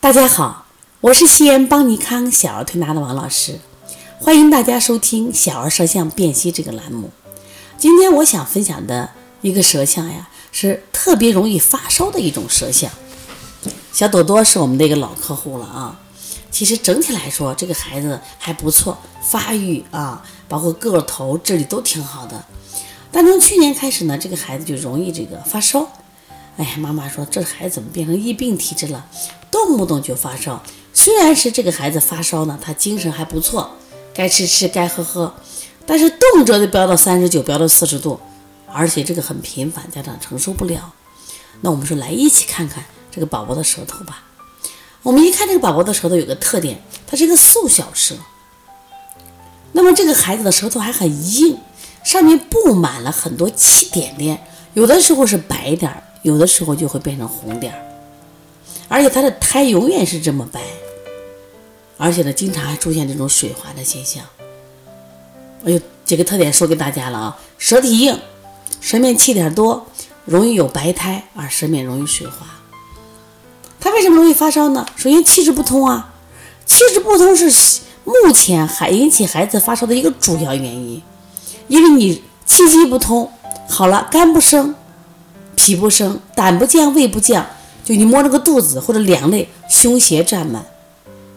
大家好，我是西安邦尼康小儿推拿的王老师，欢迎大家收听小儿舌象辨析这个栏目。今天我想分享的一个舌象呀，是特别容易发烧的一种舌象。小朵朵是我们的一个老客户了啊。其实整体来说，这个孩子还不错，发育啊，包括个头、智力都挺好的。但从去年开始呢，这个孩子就容易这个发烧。哎呀，妈妈说这孩子怎么变成疫病体质了？动不动就发烧。虽然是这个孩子发烧呢，他精神还不错，该吃吃，该喝喝，但是动辄就飙到三十九，飙到四十度，而且这个很频繁，家长承受不了。那我们说来一起看看这个宝宝的舌头吧。我们一看这个宝宝的舌头有个特点，它是一个素小舌。那么这个孩子的舌头还很硬，上面布满了很多气点点，有的时候是白点儿，有的时候就会变成红点儿。而且他的苔永远是这么白，而且呢，经常还出现这种水滑的现象。我有几个特点说给大家了啊，舌体硬，舌面气点多，容易有白苔，而舌面容易水滑。他为什么容易发烧呢？首先气滞不通啊，气滞不通是目前还引起孩子发烧的一个主要原因，因为你气机不通，好了，肝不升，脾不升，胆不降，胃不降。就你摸那个肚子或者两肋、胸胁胀满，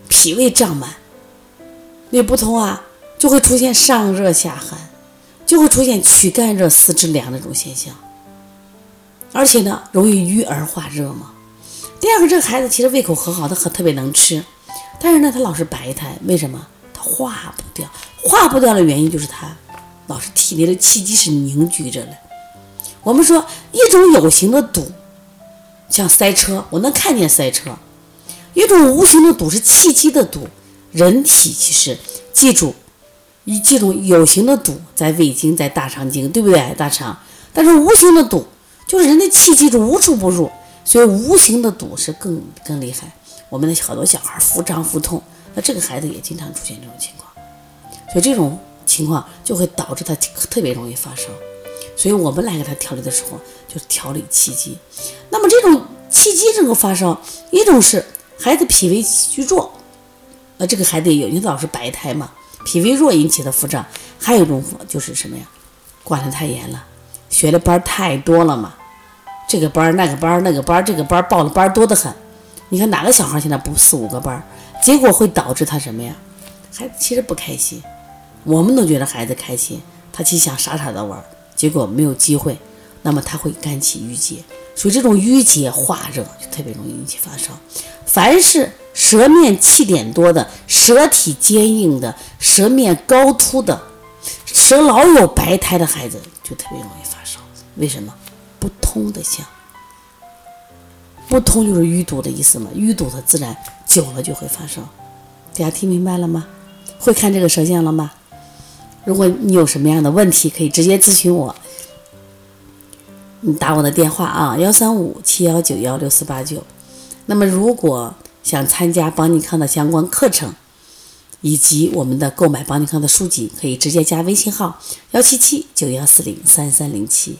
脾胃胀满，那不通啊，就会出现上热下寒，就会出现躯干热、四肢凉那种现象。而且呢，容易郁而化热嘛。第二个，这个孩子其实胃口很好，他很特别能吃，但是呢，他老是白苔，为什么？他化不掉，化不掉的原因就是他老是体内的气机是凝聚着的。我们说一种有形的堵。像塞车，我能看见塞车。一种无形的堵是气机的堵，人体其实记住，以这种有形的堵在胃经，在大肠经，对不对？大肠，但是无形的堵就是人的气机是无处不入，所以无形的堵是更更厉害。我们的好多小孩腹胀腹痛，那这个孩子也经常出现这种情况，所以这种情况就会导致他特别容易发烧。所以我们来给他调理的时候，就调理气机。那么这种气机这个发烧，一种是孩子脾胃虚弱，那这个孩子有，因为老是白胎嘛，脾胃弱引起的腹胀；还有一种就是什么呀，管得太严了，学的班太多了嘛，这个班那个班那个班这个班报的班多得很。你看哪个小孩现在不四五个班，结果会导致他什么呀？孩子其实不开心，我们都觉得孩子开心，他其实想傻傻的玩。结果没有机会，那么他会肝气郁结，所以这种郁结化热就特别容易引起发烧。凡是舌面气点多的、舌体坚硬的、舌面高凸的、舌老有白苔的孩子，就特别容易发烧。为什么？不通的象，不通就是淤堵的意思嘛，淤堵的自然久了就会发烧。大家听明白了吗？会看这个舌象了吗？如果你有什么样的问题，可以直接咨询我。你打我的电话啊，幺三五七幺九幺六四八九。那么，如果想参加邦尼康的相关课程，以及我们的购买邦尼康的书籍，可以直接加微信号幺七七九幺四零三三零七。